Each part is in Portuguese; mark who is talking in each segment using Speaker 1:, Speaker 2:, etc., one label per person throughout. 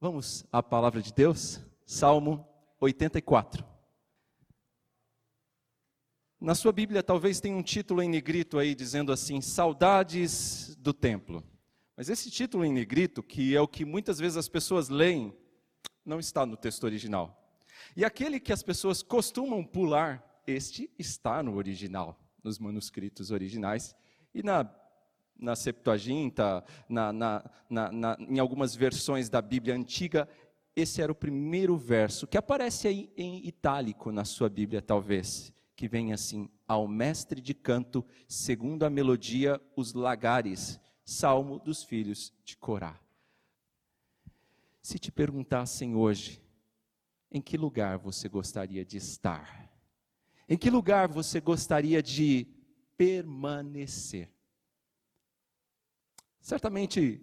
Speaker 1: Vamos à palavra de Deus, Salmo 84. Na sua Bíblia talvez tenha um título em negrito aí dizendo assim: Saudades do Templo. Mas esse título em negrito, que é o que muitas vezes as pessoas leem, não está no texto original. E aquele que as pessoas costumam pular, este está no original, nos manuscritos originais e na, na Septuaginta, na, na, na, em algumas versões da Bíblia antiga, esse era o primeiro verso, que aparece aí em itálico na sua Bíblia, talvez que vem assim: Ao mestre de canto, segundo a melodia, os lagares, salmo dos filhos de Corá. Se te perguntassem hoje, em que lugar você gostaria de estar? Em que lugar você gostaria de permanecer? Certamente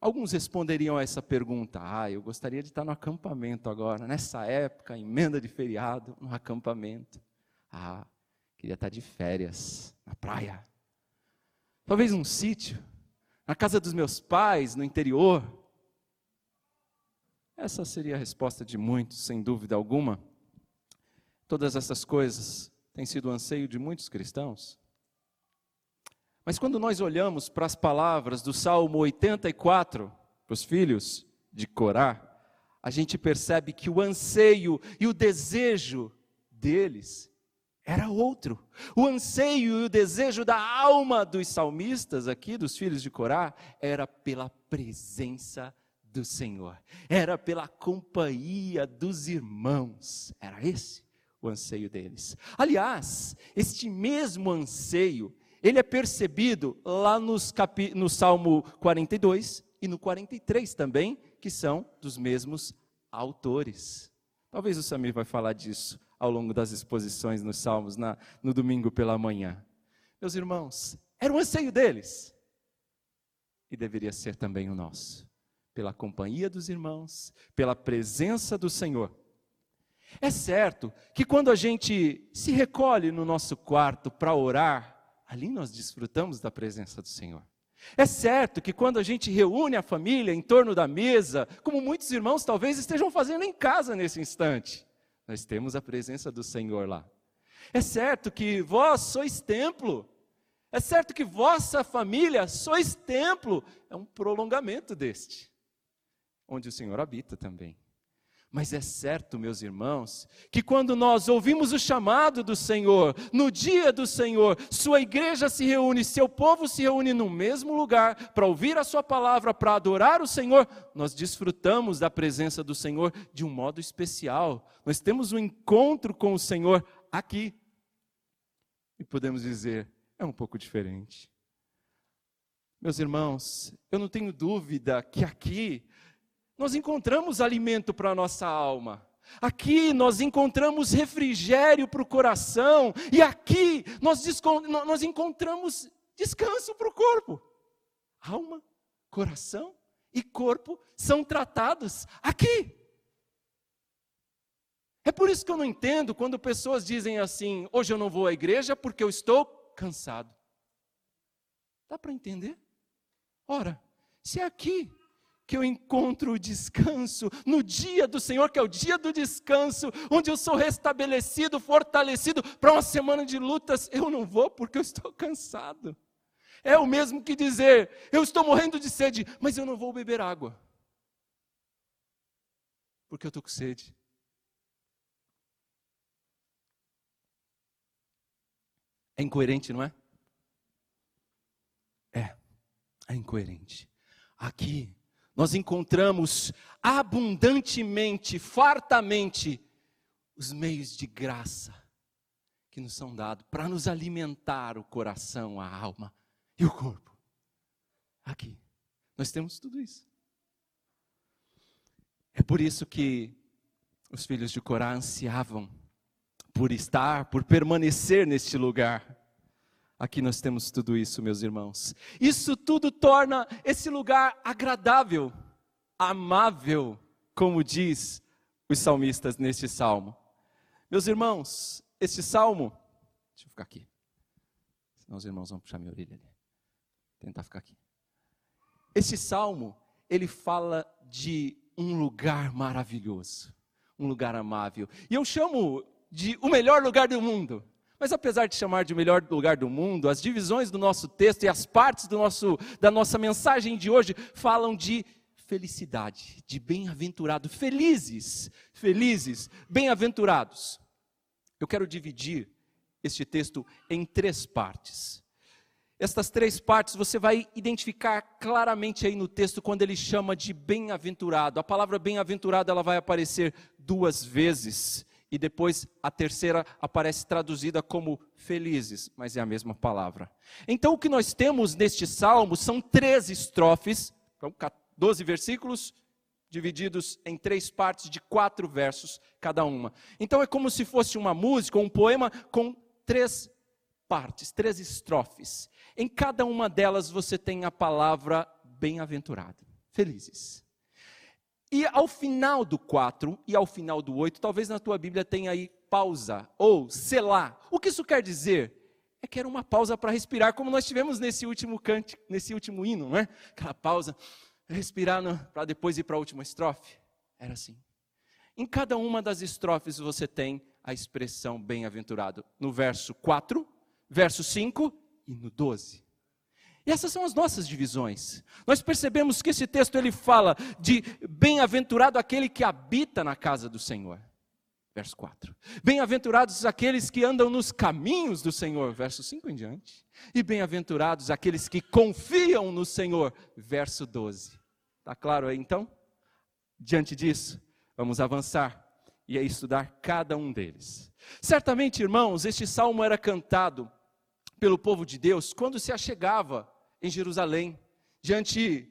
Speaker 1: alguns responderiam a essa pergunta: Ah, eu gostaria de estar no acampamento agora, nessa época, emenda de feriado, no acampamento. Ah, queria estar de férias na praia. Talvez num sítio, na casa dos meus pais, no interior. Essa seria a resposta de muitos, sem dúvida alguma. Todas essas coisas têm sido o anseio de muitos cristãos. Mas quando nós olhamos para as palavras do Salmo 84, para os filhos de Corá, a gente percebe que o anseio e o desejo deles era outro. O anseio e o desejo da alma dos salmistas aqui, dos filhos de Corá, era pela presença do Senhor, era pela companhia dos irmãos. Era esse o anseio deles. Aliás, este mesmo anseio, ele é percebido lá nos capi, no Salmo 42 e no 43 também, que são dos mesmos autores. Talvez o Samir vai falar disso ao longo das exposições nos Salmos na, no domingo pela manhã. Meus irmãos, era o anseio deles. E deveria ser também o nosso. Pela companhia dos irmãos, pela presença do Senhor. É certo que quando a gente se recolhe no nosso quarto para orar, ali nós desfrutamos da presença do Senhor. É certo que quando a gente reúne a família em torno da mesa, como muitos irmãos talvez estejam fazendo em casa nesse instante, nós temos a presença do Senhor lá. É certo que vós sois templo. É certo que vossa família sois templo. É um prolongamento deste, onde o Senhor habita também. Mas é certo, meus irmãos, que quando nós ouvimos o chamado do Senhor, no dia do Senhor, sua igreja se reúne, seu povo se reúne no mesmo lugar para ouvir a sua palavra, para adorar o Senhor, nós desfrutamos da presença do Senhor de um modo especial. Nós temos um encontro com o Senhor aqui. E podemos dizer, é um pouco diferente. Meus irmãos, eu não tenho dúvida que aqui nós encontramos alimento para a nossa alma. Aqui nós encontramos refrigério para o coração, e aqui nós, nós encontramos descanso para o corpo. Alma, coração e corpo são tratados aqui. É por isso que eu não entendo quando pessoas dizem assim: hoje eu não vou à igreja porque eu estou cansado. Dá para entender? Ora, se é aqui que eu encontro o descanso no dia do Senhor, que é o dia do descanso, onde eu sou restabelecido, fortalecido para uma semana de lutas. Eu não vou porque eu estou cansado. É o mesmo que dizer: eu estou morrendo de sede, mas eu não vou beber água, porque eu estou com sede. É incoerente, não é? É, é incoerente. Aqui nós encontramos abundantemente, fartamente, os meios de graça que nos são dados para nos alimentar o coração, a alma e o corpo. Aqui, nós temos tudo isso. É por isso que os filhos de Corá ansiavam por estar, por permanecer neste lugar. Aqui nós temos tudo isso, meus irmãos. Isso tudo torna esse lugar agradável, amável, como diz os salmistas neste salmo. Meus irmãos, este salmo, deixa eu ficar aqui, senão os irmãos vão puxar minha orelha ali. Tentar ficar aqui. Este salmo, ele fala de um lugar maravilhoso, um lugar amável. E eu chamo de o melhor lugar do mundo. Mas apesar de chamar de o melhor lugar do mundo, as divisões do nosso texto e as partes do nosso, da nossa mensagem de hoje falam de felicidade, de bem-aventurado, felizes, felizes, bem-aventurados. Eu quero dividir este texto em três partes. Estas três partes você vai identificar claramente aí no texto quando ele chama de bem-aventurado. A palavra bem-aventurado ela vai aparecer duas vezes e depois a terceira aparece traduzida como felizes, mas é a mesma palavra. Então o que nós temos neste salmo são três estrofes, 12 então, versículos divididos em três partes de quatro versos cada uma. Então é como se fosse uma música, um poema com três partes, três estrofes. Em cada uma delas você tem a palavra bem-aventurado, felizes. E ao final do 4 e ao final do 8, talvez na tua Bíblia tenha aí pausa ou selar. O que isso quer dizer? É que era uma pausa para respirar, como nós tivemos nesse último cante, nesse último hino, não é? Aquela pausa, respirar para depois ir para a última estrofe. Era assim. Em cada uma das estrofes você tem a expressão bem-aventurado. No verso 4, verso 5 e no 12. E essas são as nossas divisões. Nós percebemos que esse texto ele fala de bem-aventurado aquele que habita na casa do Senhor. Verso 4. Bem-aventurados aqueles que andam nos caminhos do Senhor, verso 5 em diante. E bem-aventurados aqueles que confiam no Senhor, verso 12. Está claro aí então? Diante disso, vamos avançar e estudar cada um deles. Certamente, irmãos, este salmo era cantado pelo povo de Deus quando se achegava em Jerusalém, diante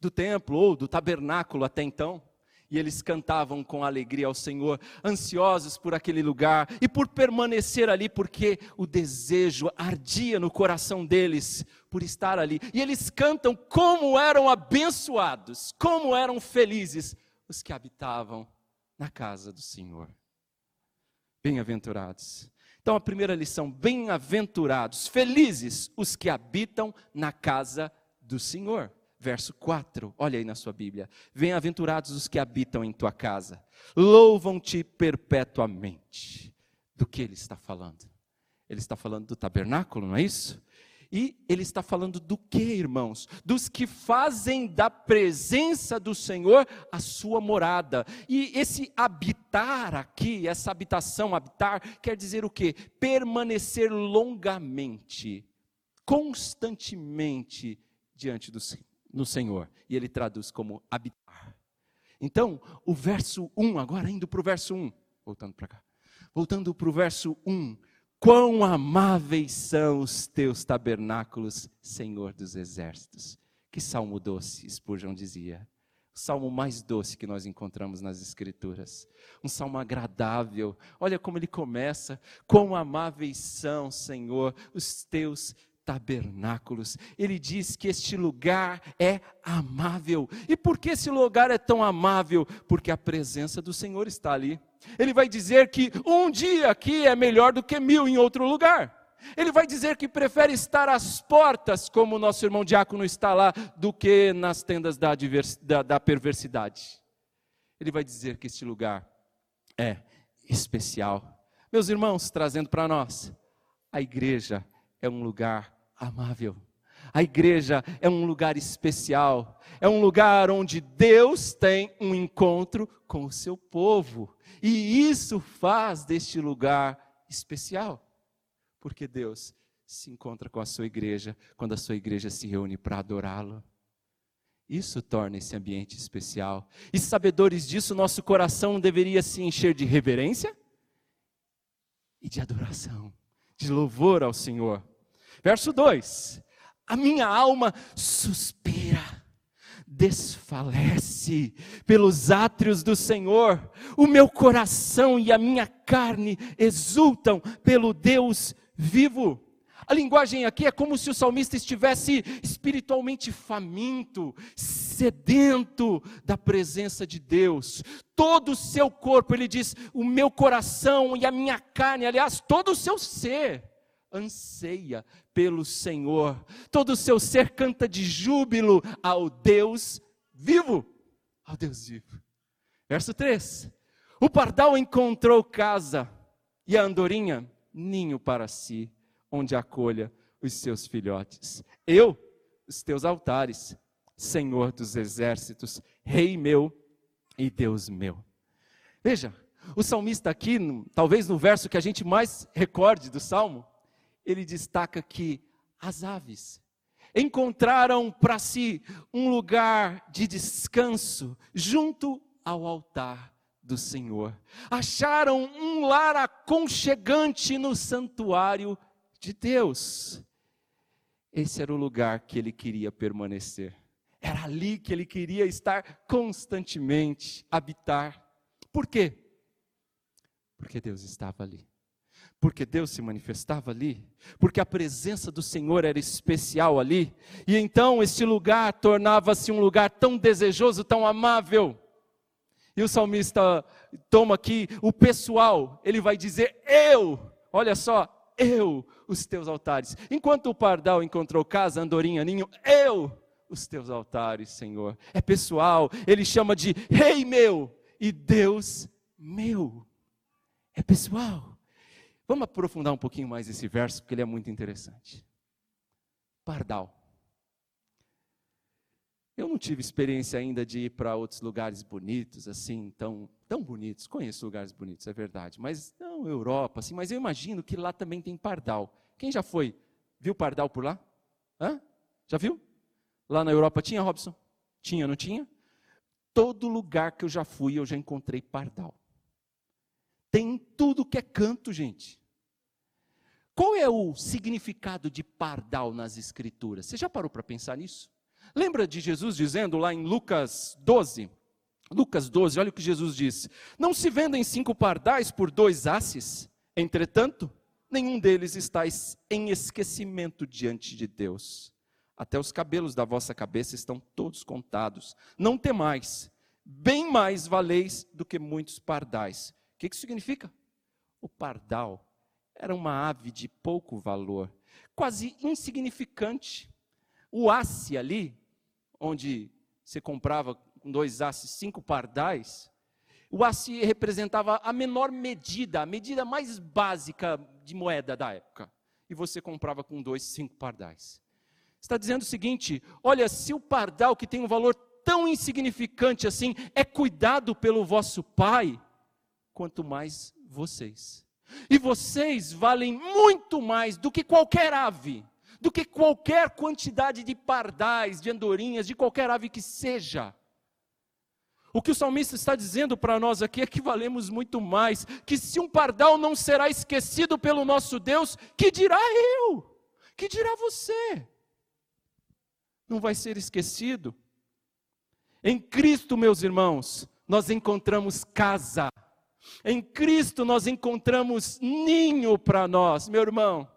Speaker 1: do templo ou do tabernáculo até então. E eles cantavam com alegria ao Senhor, ansiosos por aquele lugar e por permanecer ali, porque o desejo ardia no coração deles por estar ali. E eles cantam como eram abençoados, como eram felizes os que habitavam na casa do Senhor. Bem-aventurados. Então, a primeira lição: bem-aventurados, felizes os que habitam na casa do Senhor. Verso 4, olha aí na sua Bíblia. Bem-aventurados os que habitam em tua casa, louvam-te perpetuamente. Do que ele está falando? Ele está falando do tabernáculo, não é isso? E ele está falando do que, irmãos? Dos que fazem da presença do Senhor a sua morada. E esse habitar aqui, essa habitação, habitar, quer dizer o quê? Permanecer longamente, constantemente diante do Senhor. E ele traduz como habitar. Então, o verso 1, agora indo para o verso 1, voltando para cá. Voltando para o verso 1, Quão amáveis são os teus tabernáculos, Senhor dos exércitos. Que salmo doce, Spurgeon dizia. O salmo mais doce que nós encontramos nas Escrituras. Um salmo agradável. Olha como ele começa. Quão amáveis são, Senhor, os teus tabernáculos. Ele diz que este lugar é amável. E por que esse lugar é tão amável? Porque a presença do Senhor está ali. Ele vai dizer que um dia aqui é melhor do que mil em outro lugar. Ele vai dizer que prefere estar às portas, como o nosso irmão diácono está lá, do que nas tendas da, da, da perversidade. Ele vai dizer que este lugar é especial. Meus irmãos, trazendo para nós, a igreja é um lugar amável. A igreja é um lugar especial, é um lugar onde Deus tem um encontro com o seu povo. E isso faz deste lugar especial, porque Deus se encontra com a sua igreja quando a sua igreja se reúne para adorá-lo. Isso torna esse ambiente especial. E sabedores disso, nosso coração deveria se encher de reverência e de adoração, de louvor ao Senhor. Verso 2: A minha alma suspira, desfalece pelos átrios do Senhor, o meu coração e a minha carne exultam pelo Deus vivo. A linguagem aqui é como se o salmista estivesse espiritualmente faminto, sedento da presença de Deus. Todo o seu corpo, ele diz, o meu coração e a minha carne, aliás, todo o seu ser anseia pelo Senhor, todo o seu ser canta de júbilo ao Deus vivo, ao Deus vivo. Verso 3: O pardal encontrou casa e a andorinha ninho para si, onde acolha os seus filhotes. Eu, os teus altares, Senhor dos exércitos, Rei meu e Deus meu. Veja, o salmista aqui, talvez no verso que a gente mais recorde do salmo, ele destaca que as aves encontraram para si um lugar de descanso junto ao altar do Senhor. Acharam um lar aconchegante no santuário de Deus. Esse era o lugar que ele queria permanecer. Era ali que ele queria estar constantemente, habitar. Por quê? Porque Deus estava ali. Porque Deus se manifestava ali, porque a presença do Senhor era especial ali, e então esse lugar tornava-se um lugar tão desejoso, tão amável. E o salmista toma aqui o pessoal, ele vai dizer: Eu, olha só, eu, os teus altares. Enquanto o pardal encontrou casa, andorinha, ninho, eu, os teus altares, Senhor. É pessoal, ele chama de Rei meu e Deus meu. É pessoal. Vamos aprofundar um pouquinho mais esse verso, porque ele é muito interessante. Pardal. Eu não tive experiência ainda de ir para outros lugares bonitos, assim, tão, tão bonitos. Conheço lugares bonitos, é verdade. Mas não Europa, assim, mas eu imagino que lá também tem pardal. Quem já foi? Viu pardal por lá? Hã? Já viu? Lá na Europa tinha, Robson? Tinha, não tinha? Todo lugar que eu já fui, eu já encontrei pardal. Tem tudo que é canto, gente. Qual é o significado de pardal nas Escrituras? Você já parou para pensar nisso? Lembra de Jesus dizendo lá em Lucas 12? Lucas 12, olha o que Jesus disse: Não se vendem cinco pardais por dois asses? Entretanto, nenhum deles está em esquecimento diante de Deus. Até os cabelos da vossa cabeça estão todos contados. Não temais, bem mais valeis do que muitos pardais. O que isso significa? O pardal era uma ave de pouco valor, quase insignificante. O asse ali, onde você comprava com dois asses cinco pardais, o asse representava a menor medida, a medida mais básica de moeda da época. E você comprava com dois, cinco pardais está dizendo o seguinte: olha, se o pardal que tem um valor tão insignificante assim é cuidado pelo vosso Pai, quanto mais vocês. E vocês valem muito mais do que qualquer ave, do que qualquer quantidade de pardais, de andorinhas, de qualquer ave que seja. O que o salmista está dizendo para nós aqui é que valemos muito mais, que se um pardal não será esquecido pelo nosso Deus, que dirá eu? Que dirá você? não vai ser esquecido. Em Cristo, meus irmãos, nós encontramos casa. Em Cristo nós encontramos ninho para nós, meu irmão.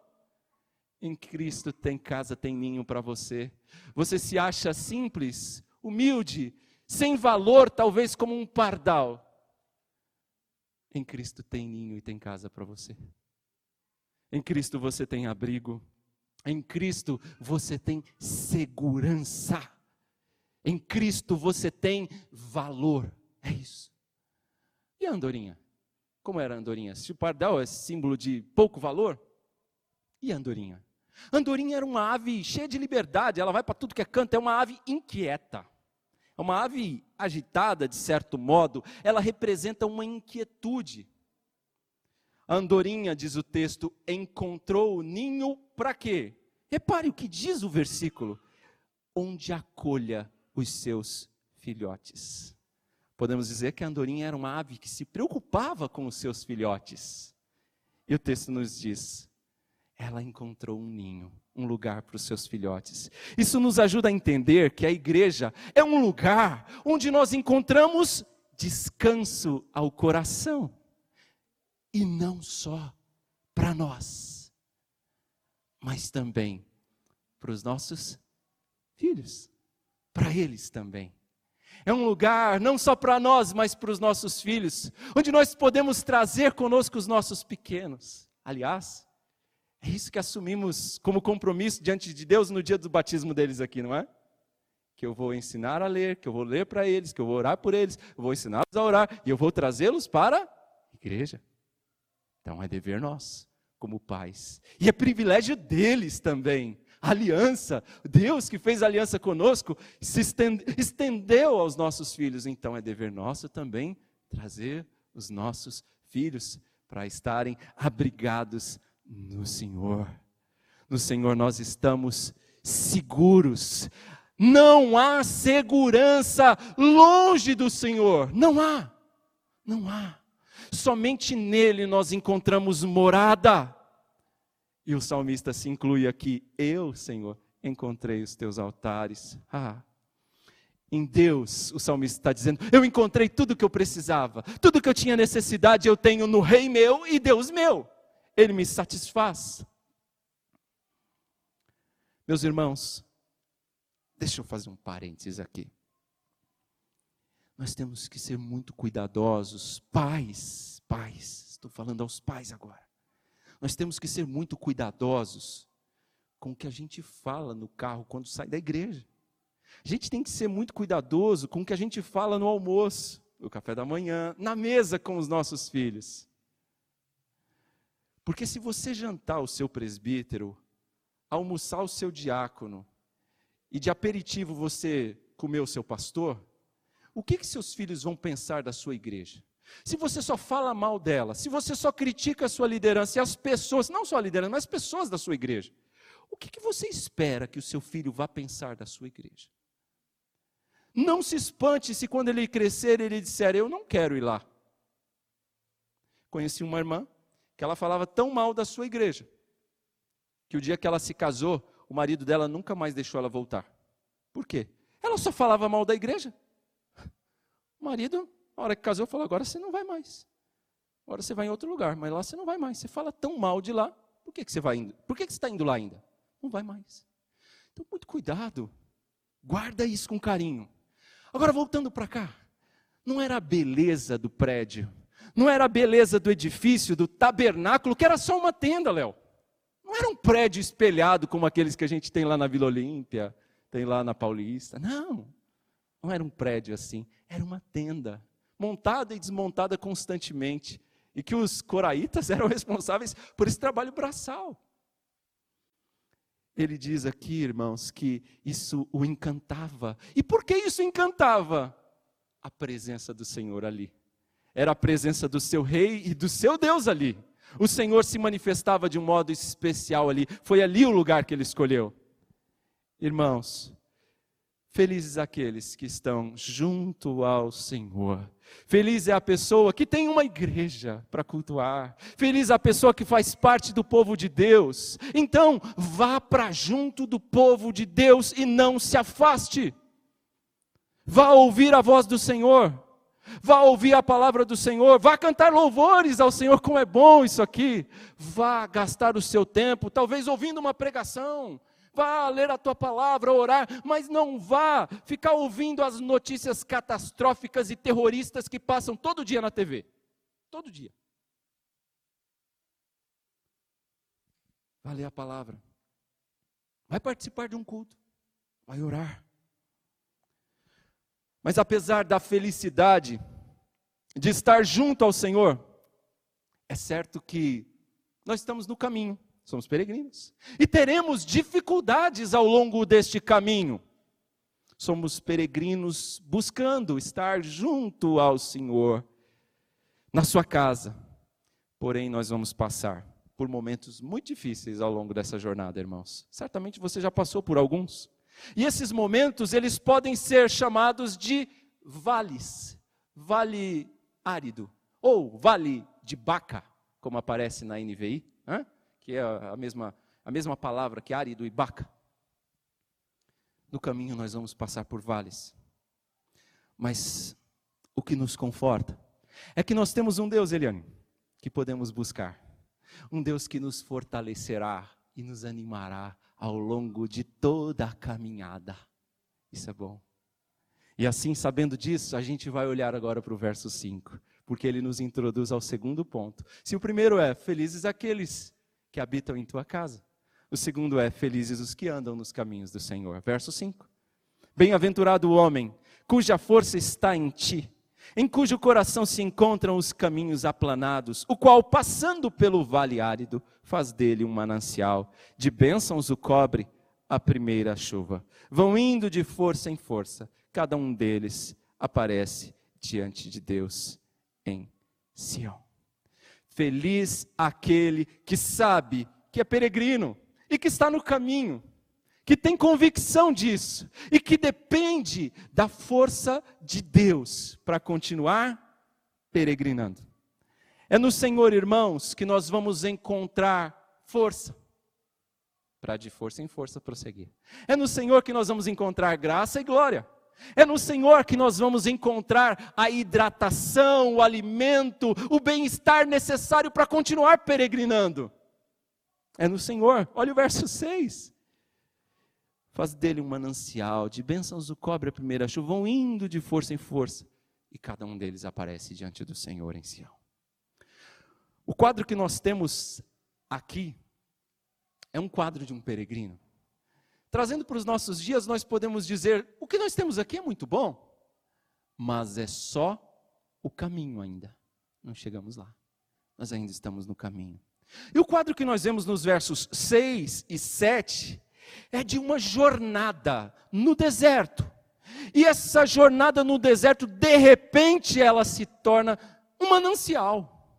Speaker 1: Em Cristo tem casa, tem ninho para você. Você se acha simples, humilde, sem valor, talvez como um pardal. Em Cristo tem ninho e tem casa para você. Em Cristo você tem abrigo. Em Cristo você tem segurança. Em Cristo você tem valor. É isso. E a andorinha? Como era a andorinha? Se o pardal é símbolo de pouco valor, e a andorinha? Andorinha era uma ave cheia de liberdade, ela vai para tudo que é canto, é uma ave inquieta. É uma ave agitada, de certo modo, ela representa uma inquietude. A andorinha, diz o texto, encontrou o ninho para quê? Repare o que diz o versículo: onde acolha os seus filhotes. Podemos dizer que a andorinha era uma ave que se preocupava com os seus filhotes. E o texto nos diz: ela encontrou um ninho, um lugar para os seus filhotes. Isso nos ajuda a entender que a igreja é um lugar onde nós encontramos descanso ao coração e não só para nós, mas também para os nossos filhos, para eles também. É um lugar não só para nós, mas para os nossos filhos, onde nós podemos trazer conosco os nossos pequenos. Aliás, é isso que assumimos como compromisso diante de Deus no dia do batismo deles aqui, não é? que eu vou ensinar a ler, que eu vou ler para eles, que eu vou orar por eles, eu vou ensiná-los a orar e eu vou trazê-los para a igreja. Então é dever nós, como pais. E é privilégio deles também. Aliança, Deus que fez aliança conosco, se estendeu aos nossos filhos. Então é dever nosso também trazer os nossos filhos para estarem abrigados no Senhor. No Senhor nós estamos seguros. Não há segurança longe do Senhor. Não há. Não há. Somente nele nós encontramos morada. E o salmista se inclui aqui: Eu, Senhor, encontrei os teus altares. Ah, em Deus, o salmista está dizendo: Eu encontrei tudo o que eu precisava, tudo que eu tinha necessidade, eu tenho no Rei meu e Deus meu. Ele me satisfaz. Meus irmãos, deixa eu fazer um parênteses aqui. Nós temos que ser muito cuidadosos, pais, pais, estou falando aos pais agora. Nós temos que ser muito cuidadosos com o que a gente fala no carro quando sai da igreja. A gente tem que ser muito cuidadoso com o que a gente fala no almoço, no café da manhã, na mesa com os nossos filhos. Porque se você jantar o seu presbítero, almoçar o seu diácono, e de aperitivo você comer o seu pastor, o que, que seus filhos vão pensar da sua igreja? Se você só fala mal dela, se você só critica a sua liderança e as pessoas, não só a liderança, mas as pessoas da sua igreja, o que, que você espera que o seu filho vá pensar da sua igreja? Não se espante se quando ele crescer ele disser: Eu não quero ir lá. Conheci uma irmã que ela falava tão mal da sua igreja, que o dia que ela se casou, o marido dela nunca mais deixou ela voltar. Por quê? Ela só falava mal da igreja. O marido, na hora que casou, falou: agora você não vai mais. Agora você vai em outro lugar, mas lá você não vai mais. Você fala tão mal de lá, por que, que você vai indo? Por que, que você está indo lá ainda? Não vai mais. Então, muito cuidado. Guarda isso com carinho. Agora, voltando para cá. Não era a beleza do prédio, não era a beleza do edifício, do tabernáculo, que era só uma tenda, Léo. Não era um prédio espelhado como aqueles que a gente tem lá na Vila Olímpia, tem lá na Paulista. Não. Não era um prédio assim, era uma tenda, montada e desmontada constantemente, e que os coraitas eram responsáveis por esse trabalho braçal. Ele diz aqui, irmãos, que isso o encantava. E por que isso encantava? A presença do Senhor ali. Era a presença do seu rei e do seu Deus ali. O Senhor se manifestava de um modo especial ali. Foi ali o lugar que ele escolheu. Irmãos, Felizes aqueles que estão junto ao Senhor. Feliz é a pessoa que tem uma igreja para cultuar. Feliz é a pessoa que faz parte do povo de Deus. Então, vá para junto do povo de Deus e não se afaste. Vá ouvir a voz do Senhor. Vá ouvir a palavra do Senhor, vá cantar louvores ao Senhor, como é bom isso aqui. Vá gastar o seu tempo, talvez ouvindo uma pregação, vá ler a tua palavra, orar, mas não vá ficar ouvindo as notícias catastróficas e terroristas que passam todo dia na TV. Todo dia. Vá ler a palavra. Vai participar de um culto. Vai orar. Mas apesar da felicidade de estar junto ao Senhor, é certo que nós estamos no caminho. Somos peregrinos. E teremos dificuldades ao longo deste caminho. Somos peregrinos buscando estar junto ao Senhor, na sua casa. Porém, nós vamos passar por momentos muito difíceis ao longo dessa jornada, irmãos. Certamente você já passou por alguns. E esses momentos, eles podem ser chamados de vales. Vale árido. Ou vale de Baca, como aparece na NVI. Hã? Que é a mesma, a mesma palavra que árido e baca. No caminho nós vamos passar por vales. Mas o que nos conforta é que nós temos um Deus, Eliane, que podemos buscar. Um Deus que nos fortalecerá e nos animará ao longo de toda a caminhada. Isso é bom. E assim, sabendo disso, a gente vai olhar agora para o verso 5, porque ele nos introduz ao segundo ponto. Se o primeiro é: Felizes aqueles que habitam em tua casa. O segundo é: Felizes os que andam nos caminhos do Senhor. Verso 5. Bem-aventurado o homem cuja força está em ti, em cujo coração se encontram os caminhos aplanados, o qual, passando pelo vale árido, faz dele um manancial, de bênçãos o cobre a primeira chuva. Vão indo de força em força, cada um deles aparece diante de Deus em Sião. Feliz aquele que sabe que é peregrino e que está no caminho, que tem convicção disso e que depende da força de Deus para continuar peregrinando. É no Senhor, irmãos, que nós vamos encontrar força para de força em força prosseguir. É no Senhor que nós vamos encontrar graça e glória. É no Senhor que nós vamos encontrar a hidratação, o alimento, o bem-estar necessário para continuar peregrinando. É no Senhor. Olha o verso 6. Faz dele um manancial, de bênçãos o cobre a primeira chuva, vão indo de força em força, e cada um deles aparece diante do Senhor em Sião. O quadro que nós temos aqui é um quadro de um peregrino. Trazendo para os nossos dias, nós podemos dizer: o que nós temos aqui é muito bom, mas é só o caminho ainda. Não chegamos lá. Nós ainda estamos no caminho. E o quadro que nós vemos nos versos 6 e 7 é de uma jornada no deserto. E essa jornada no deserto, de repente, ela se torna um manancial.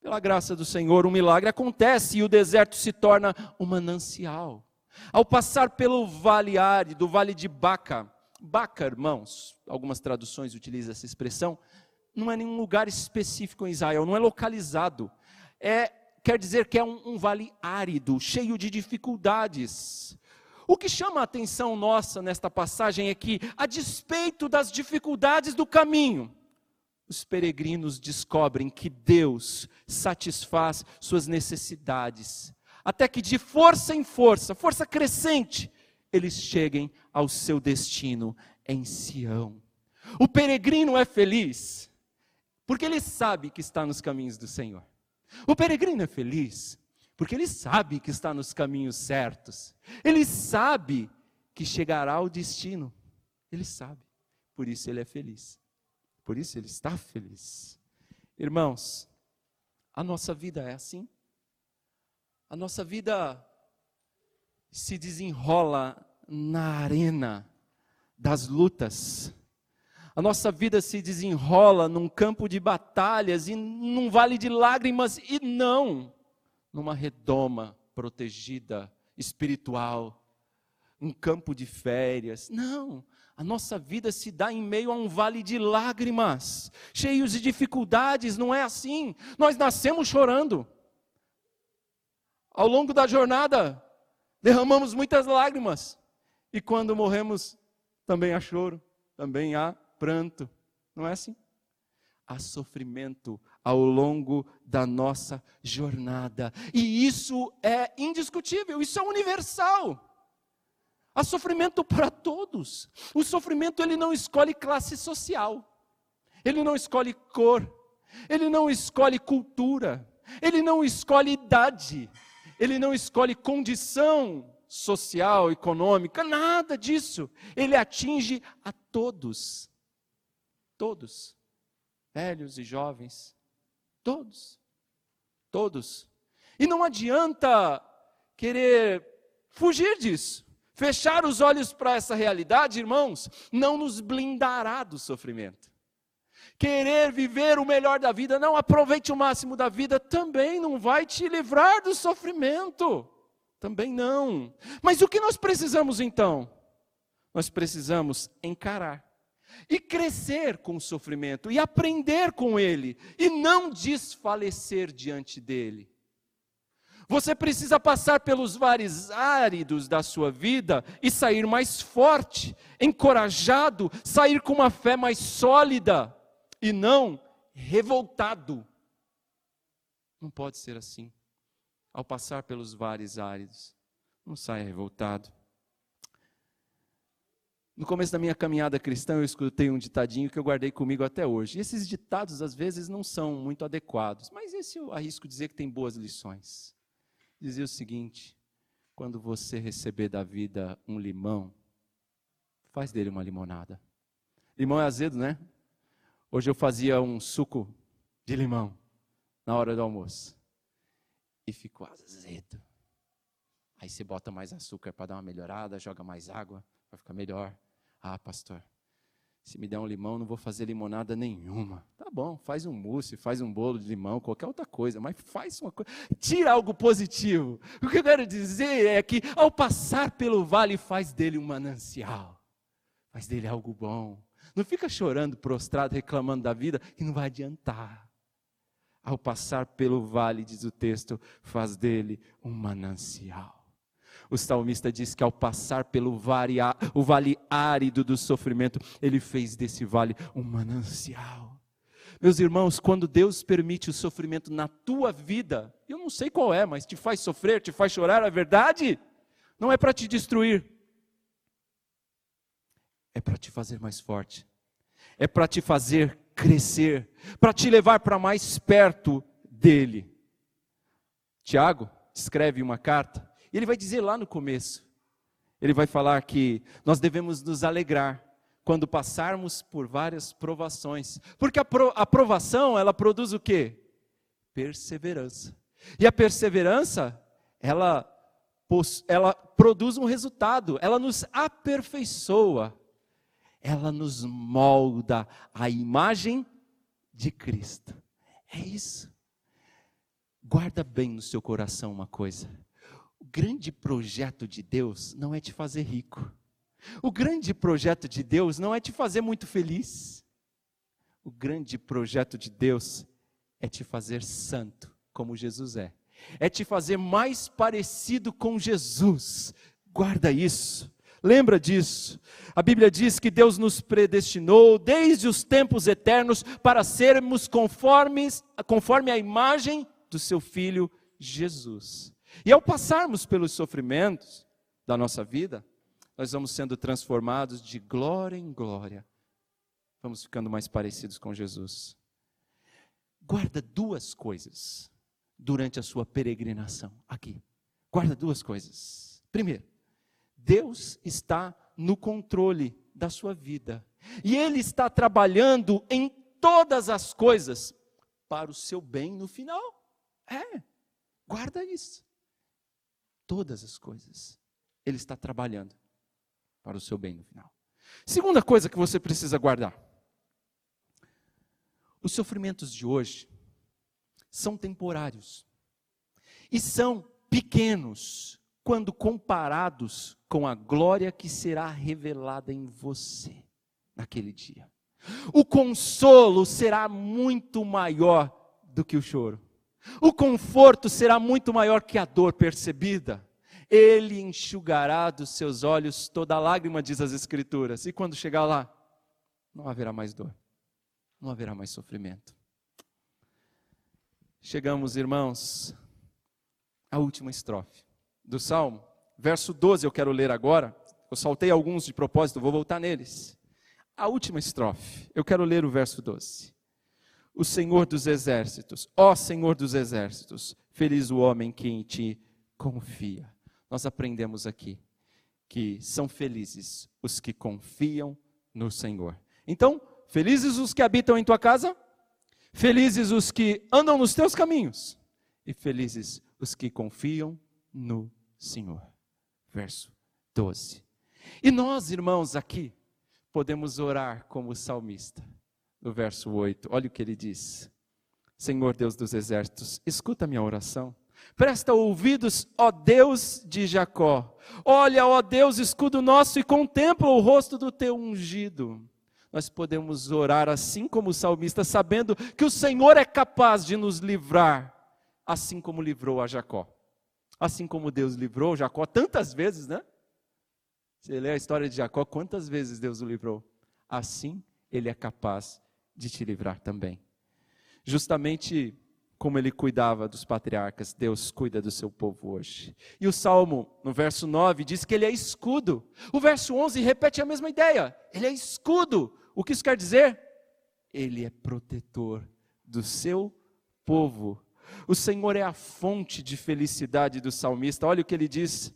Speaker 1: Pela graça do Senhor, um milagre acontece e o deserto se torna um manancial. Ao passar pelo vale árido, vale de Baca, Baca, irmãos, algumas traduções utilizam essa expressão, não é nenhum lugar específico em Israel, não é localizado. É, quer dizer que é um, um vale árido, cheio de dificuldades. O que chama a atenção nossa nesta passagem é que, a despeito das dificuldades do caminho, os peregrinos descobrem que Deus satisfaz suas necessidades até que de força em força, força crescente, eles cheguem ao seu destino em Sião. O peregrino é feliz, porque ele sabe que está nos caminhos do Senhor. O peregrino é feliz, porque ele sabe que está nos caminhos certos. Ele sabe que chegará ao destino. Ele sabe. Por isso ele é feliz. Por isso ele está feliz. Irmãos, a nossa vida é assim a nossa vida se desenrola na arena das lutas. A nossa vida se desenrola num campo de batalhas e num vale de lágrimas e não numa redoma protegida espiritual, um campo de férias. Não, a nossa vida se dá em meio a um vale de lágrimas, cheios de dificuldades, não é assim. Nós nascemos chorando. Ao longo da jornada, derramamos muitas lágrimas. E quando morremos, também há choro, também há pranto. Não é assim? Há sofrimento ao longo da nossa jornada. E isso é indiscutível, isso é universal. Há sofrimento para todos. O sofrimento ele não escolhe classe social. Ele não escolhe cor. Ele não escolhe cultura. Ele não escolhe idade ele não escolhe condição social, econômica, nada disso. Ele atinge a todos. Todos. Velhos e jovens. Todos. Todos. E não adianta querer fugir disso. Fechar os olhos para essa realidade, irmãos, não nos blindará do sofrimento querer viver o melhor da vida, não aproveite o máximo da vida, também não vai te livrar do sofrimento. Também não. Mas o que nós precisamos então? Nós precisamos encarar e crescer com o sofrimento e aprender com ele e não desfalecer diante dele. Você precisa passar pelos vários áridos da sua vida e sair mais forte, encorajado, sair com uma fé mais sólida e não revoltado. Não pode ser assim. Ao passar pelos vales áridos, não saia revoltado. No começo da minha caminhada cristã, eu escutei um ditadinho que eu guardei comigo até hoje. E esses ditados, às vezes, não são muito adequados, mas esse eu arrisco dizer que tem boas lições. Dizia o seguinte: quando você receber da vida um limão, faz dele uma limonada. Limão é azedo, né? Hoje eu fazia um suco de limão na hora do almoço. E ficou azedo. Aí você bota mais açúcar para dar uma melhorada, joga mais água, vai ficar melhor. Ah, pastor, se me der um limão, não vou fazer limonada nenhuma. Tá bom, faz um mousse, faz um bolo de limão, qualquer outra coisa, mas faz uma coisa. Tira algo positivo. O que eu quero dizer é que ao passar pelo vale, faz dele um manancial. Faz dele algo bom. Não fica chorando, prostrado, reclamando da vida, que não vai adiantar. Ao passar pelo vale, diz o texto, faz dele um manancial. O salmista diz que ao passar pelo vale, o vale árido do sofrimento, ele fez desse vale um manancial. Meus irmãos, quando Deus permite o sofrimento na tua vida, eu não sei qual é, mas te faz sofrer, te faz chorar, a verdade não é para te destruir, é para te fazer mais forte, é para te fazer crescer, para te levar para mais perto dele. Tiago escreve uma carta. E ele vai dizer lá no começo, ele vai falar que nós devemos nos alegrar quando passarmos por várias provações, porque a, pro, a provação, ela produz o quê? Perseverança. E a perseverança, ela, ela produz um resultado, ela nos aperfeiçoa, ela nos molda a imagem de Cristo. É isso. Guarda bem no seu coração uma coisa o grande projeto de Deus não é te fazer rico. O grande projeto de Deus não é te fazer muito feliz. O grande projeto de Deus é te fazer santo, como Jesus é. É te fazer mais parecido com Jesus. Guarda isso. Lembra disso. A Bíblia diz que Deus nos predestinou desde os tempos eternos para sermos conformes, conforme a imagem do seu filho Jesus. E ao passarmos pelos sofrimentos da nossa vida, nós vamos sendo transformados de glória em glória. Vamos ficando mais parecidos com Jesus. Guarda duas coisas durante a sua peregrinação aqui. Guarda duas coisas. Primeiro, Deus está no controle da sua vida. E Ele está trabalhando em todas as coisas para o seu bem no final. É, guarda isso todas as coisas. Ele está trabalhando para o seu bem no final. Segunda coisa que você precisa guardar: os sofrimentos de hoje são temporários e são pequenos quando comparados com a glória que será revelada em você naquele dia. O consolo será muito maior do que o choro. O conforto será muito maior que a dor percebida. Ele enxugará dos seus olhos toda lágrima, diz as Escrituras. E quando chegar lá, não haverá mais dor, não haverá mais sofrimento. Chegamos, irmãos, à última estrofe do Salmo, verso 12, eu quero ler agora. Eu saltei alguns de propósito, vou voltar neles. A última estrofe, eu quero ler o verso 12 o Senhor dos exércitos. Ó Senhor dos exércitos, feliz o homem que em ti confia. Nós aprendemos aqui que são felizes os que confiam no Senhor. Então, felizes os que habitam em tua casa, felizes os que andam nos teus caminhos, e felizes os que confiam no Senhor. Verso 12. E nós, irmãos, aqui, podemos orar como o salmista no verso 8. Olha o que ele diz: Senhor Deus dos exércitos, escuta a minha oração. Presta ouvidos, ó Deus de Jacó. Olha, ó Deus, escudo nosso, e contempla o rosto do teu ungido. Nós podemos orar assim como o salmista, sabendo que o Senhor é capaz de nos livrar, assim como livrou a Jacó. Assim como Deus livrou Jacó tantas vezes, né? Você lê a história de Jacó, quantas vezes Deus o livrou? Assim ele é capaz de te livrar também. Justamente como ele cuidava dos patriarcas, Deus cuida do seu povo hoje. E o Salmo, no verso 9, diz que ele é escudo. O verso 11 repete a mesma ideia. Ele é escudo. O que isso quer dizer? Ele é protetor do seu povo. O Senhor é a fonte de felicidade do salmista. Olha o que ele diz,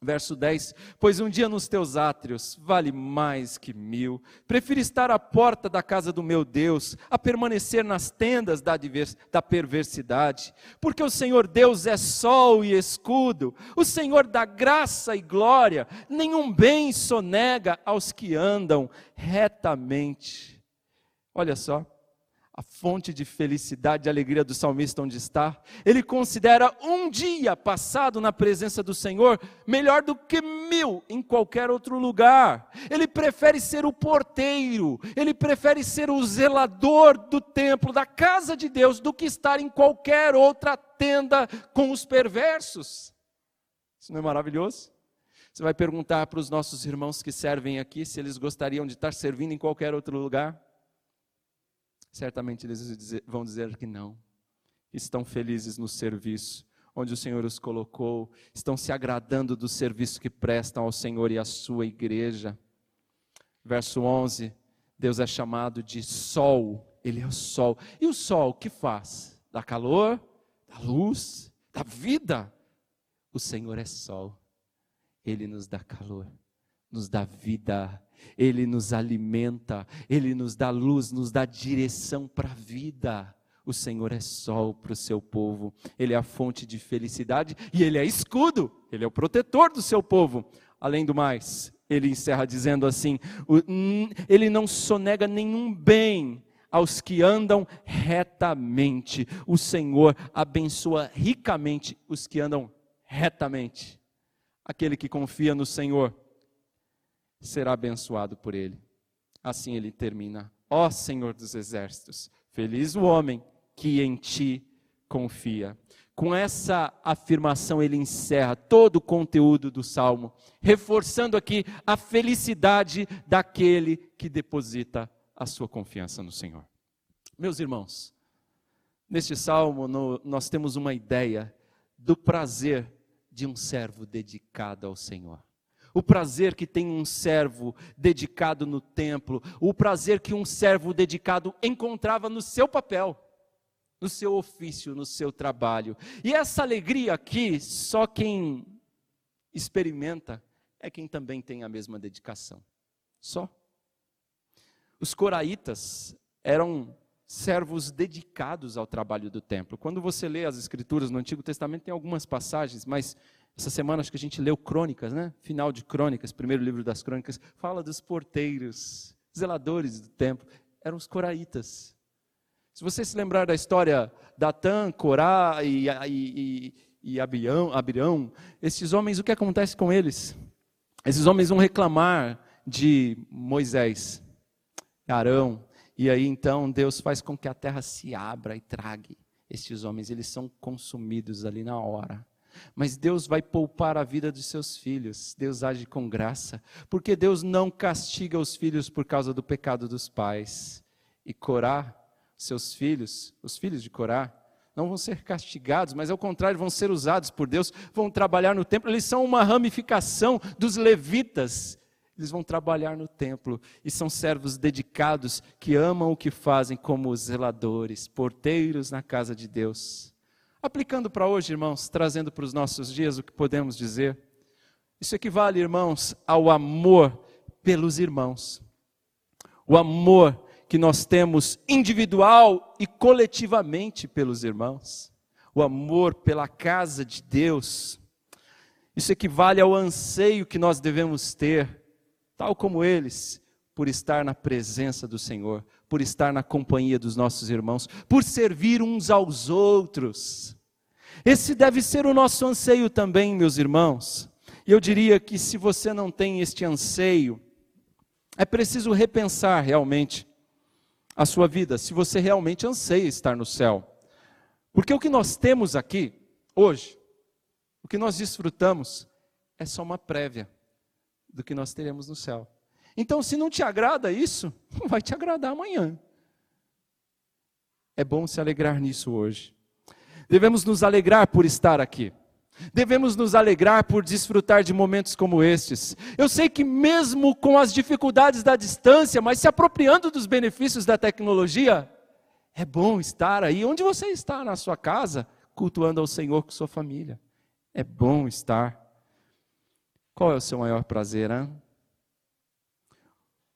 Speaker 1: Verso 10: Pois um dia nos teus átrios vale mais que mil. Prefiro estar à porta da casa do meu Deus, a permanecer nas tendas da, da perversidade. Porque o Senhor Deus é sol e escudo, o Senhor dá graça e glória, nenhum bem sonega aos que andam retamente. Olha só a fonte de felicidade e alegria do salmista onde está. Ele considera um dia passado na presença do Senhor melhor do que mil em qualquer outro lugar. Ele prefere ser o porteiro, ele prefere ser o zelador do templo, da casa de Deus, do que estar em qualquer outra tenda com os perversos. Isso não é maravilhoso? Você vai perguntar para os nossos irmãos que servem aqui se eles gostariam de estar servindo em qualquer outro lugar certamente eles vão dizer que não. Estão felizes no serviço onde o Senhor os colocou, estão se agradando do serviço que prestam ao Senhor e à sua igreja. Verso 11: Deus é chamado de sol, Ele é o sol. E o sol que faz? Dá calor, dá luz, dá vida. O Senhor é sol, Ele nos dá calor, nos dá vida. Ele nos alimenta, Ele nos dá luz, nos dá direção para a vida. O Senhor é sol para o seu povo, Ele é a fonte de felicidade e Ele é escudo, Ele é o protetor do seu povo. Além do mais, ele encerra dizendo assim: Ele não sonega nenhum bem aos que andam retamente. O Senhor abençoa ricamente os que andam retamente. Aquele que confia no Senhor será abençoado por ele. Assim ele termina: Ó Senhor dos exércitos, feliz o homem que em ti confia. Com essa afirmação, ele encerra todo o conteúdo do salmo, reforçando aqui a felicidade daquele que deposita a sua confiança no Senhor. Meus irmãos, neste salmo no, nós temos uma ideia do prazer de um servo dedicado ao Senhor o prazer que tem um servo dedicado no templo, o prazer que um servo dedicado encontrava no seu papel, no seu ofício, no seu trabalho. E essa alegria aqui, só quem experimenta é quem também tem a mesma dedicação. Só. Os coraitas eram servos dedicados ao trabalho do templo. Quando você lê as escrituras no Antigo Testamento, tem algumas passagens, mas essa semana acho que a gente leu Crônicas, né? Final de Crônicas, primeiro livro das Crônicas, fala dos porteiros, zeladores do templo, eram os coraitas. Se você se lembrar da história Datã, Corá e, e, e, e Abirão, Abirão, esses homens, o que acontece com eles? Esses homens vão reclamar de Moisés, Arão, e aí então Deus faz com que a terra se abra e trague estes homens, eles são consumidos ali na hora. Mas Deus vai poupar a vida dos seus filhos. Deus age com graça, porque Deus não castiga os filhos por causa do pecado dos pais. E Corá, seus filhos, os filhos de Corá, não vão ser castigados, mas ao contrário, vão ser usados por Deus, vão trabalhar no templo. Eles são uma ramificação dos levitas. Eles vão trabalhar no templo e são servos dedicados que amam o que fazem como zeladores, porteiros na casa de Deus. Aplicando para hoje, irmãos, trazendo para os nossos dias o que podemos dizer. Isso equivale, irmãos, ao amor pelos irmãos. O amor que nós temos individual e coletivamente pelos irmãos. O amor pela casa de Deus. Isso equivale ao anseio que nós devemos ter, tal como eles, por estar na presença do Senhor, por estar na companhia dos nossos irmãos, por servir uns aos outros. Esse deve ser o nosso anseio também, meus irmãos. E eu diria que se você não tem este anseio, é preciso repensar realmente a sua vida, se você realmente anseia estar no céu. Porque o que nós temos aqui, hoje, o que nós desfrutamos, é só uma prévia do que nós teremos no céu. Então, se não te agrada isso, vai te agradar amanhã. É bom se alegrar nisso hoje. Devemos nos alegrar por estar aqui. Devemos nos alegrar por desfrutar de momentos como estes. Eu sei que, mesmo com as dificuldades da distância, mas se apropriando dos benefícios da tecnologia, é bom estar aí onde você está, na sua casa, cultuando ao Senhor com sua família. É bom estar. Qual é o seu maior prazer, hein?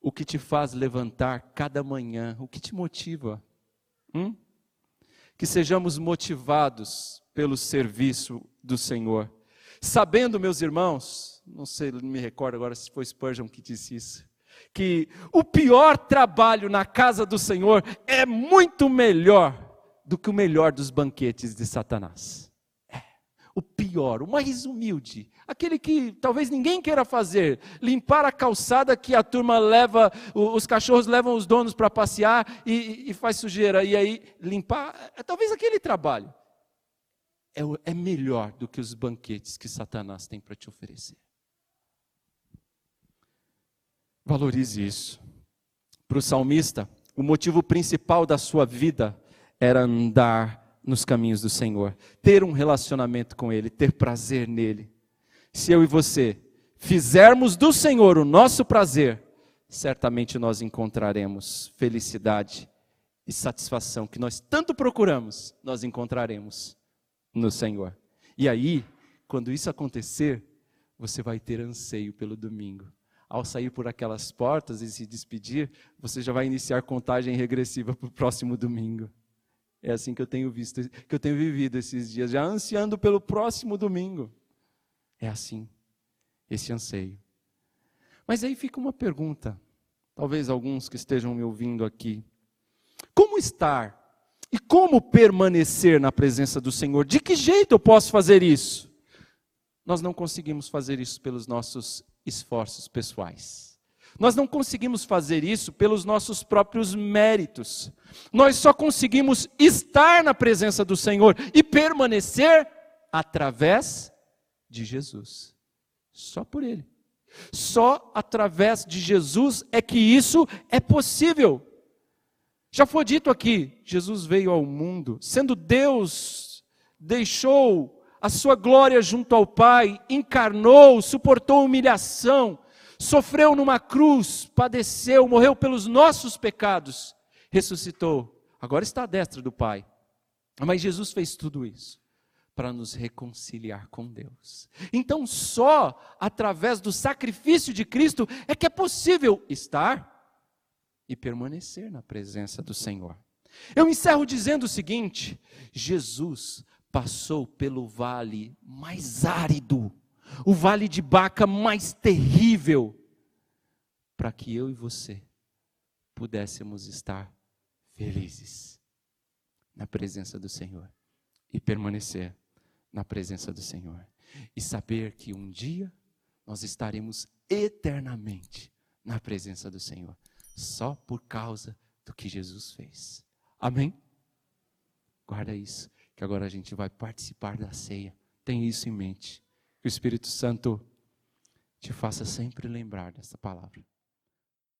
Speaker 1: O que te faz levantar cada manhã? O que te motiva? Hum? Que sejamos motivados pelo serviço do Senhor. Sabendo, meus irmãos, não sei, não me recordo agora se foi Spurgeon que disse isso, que o pior trabalho na casa do Senhor é muito melhor do que o melhor dos banquetes de Satanás. O pior, o mais humilde, aquele que talvez ninguém queira fazer, limpar a calçada que a turma leva, os cachorros levam os donos para passear e, e, faz sujeira, e aí limpar, é talvez aquele trabalho. É, é melhor do que os banquetes que Satanás tem para te oferecer. Valorize isso. Para o salmista, o motivo principal da sua vida era andar nos caminhos do Senhor, ter um relacionamento com Ele, ter prazer nele. Se eu e você fizermos do Senhor o nosso prazer, certamente nós encontraremos felicidade e satisfação que nós tanto procuramos, nós encontraremos no Senhor. E aí, quando isso acontecer, você vai ter anseio pelo domingo ao sair por aquelas portas e se despedir, você já vai iniciar contagem regressiva para o próximo domingo. É assim que eu tenho visto, que eu tenho vivido esses dias, já ansiando pelo próximo domingo. É assim, esse anseio. Mas aí fica uma pergunta, talvez alguns que estejam me ouvindo aqui: como estar e como permanecer na presença do Senhor? De que jeito eu posso fazer isso? Nós não conseguimos fazer isso pelos nossos esforços pessoais. Nós não conseguimos fazer isso pelos nossos próprios méritos. Nós só conseguimos estar na presença do Senhor e permanecer através de Jesus. Só por Ele. Só através de Jesus é que isso é possível. Já foi dito aqui: Jesus veio ao mundo, sendo Deus, deixou a sua glória junto ao Pai, encarnou, suportou humilhação, sofreu numa cruz, padeceu, morreu pelos nossos pecados, ressuscitou, agora está à destra do Pai. Mas Jesus fez tudo isso para nos reconciliar com Deus. Então, só através do sacrifício de Cristo é que é possível estar e permanecer na presença do Senhor. Eu encerro dizendo o seguinte: Jesus passou pelo vale mais árido, o vale de Baca mais terrível, para que eu e você pudéssemos estar felizes na presença do Senhor e permanecer na presença do Senhor e saber que um dia nós estaremos eternamente na presença do Senhor, só por causa do que Jesus fez. Amém? Guarda isso que agora a gente vai participar da ceia. Tem isso em mente. Que o Espírito Santo te faça sempre lembrar dessa palavra.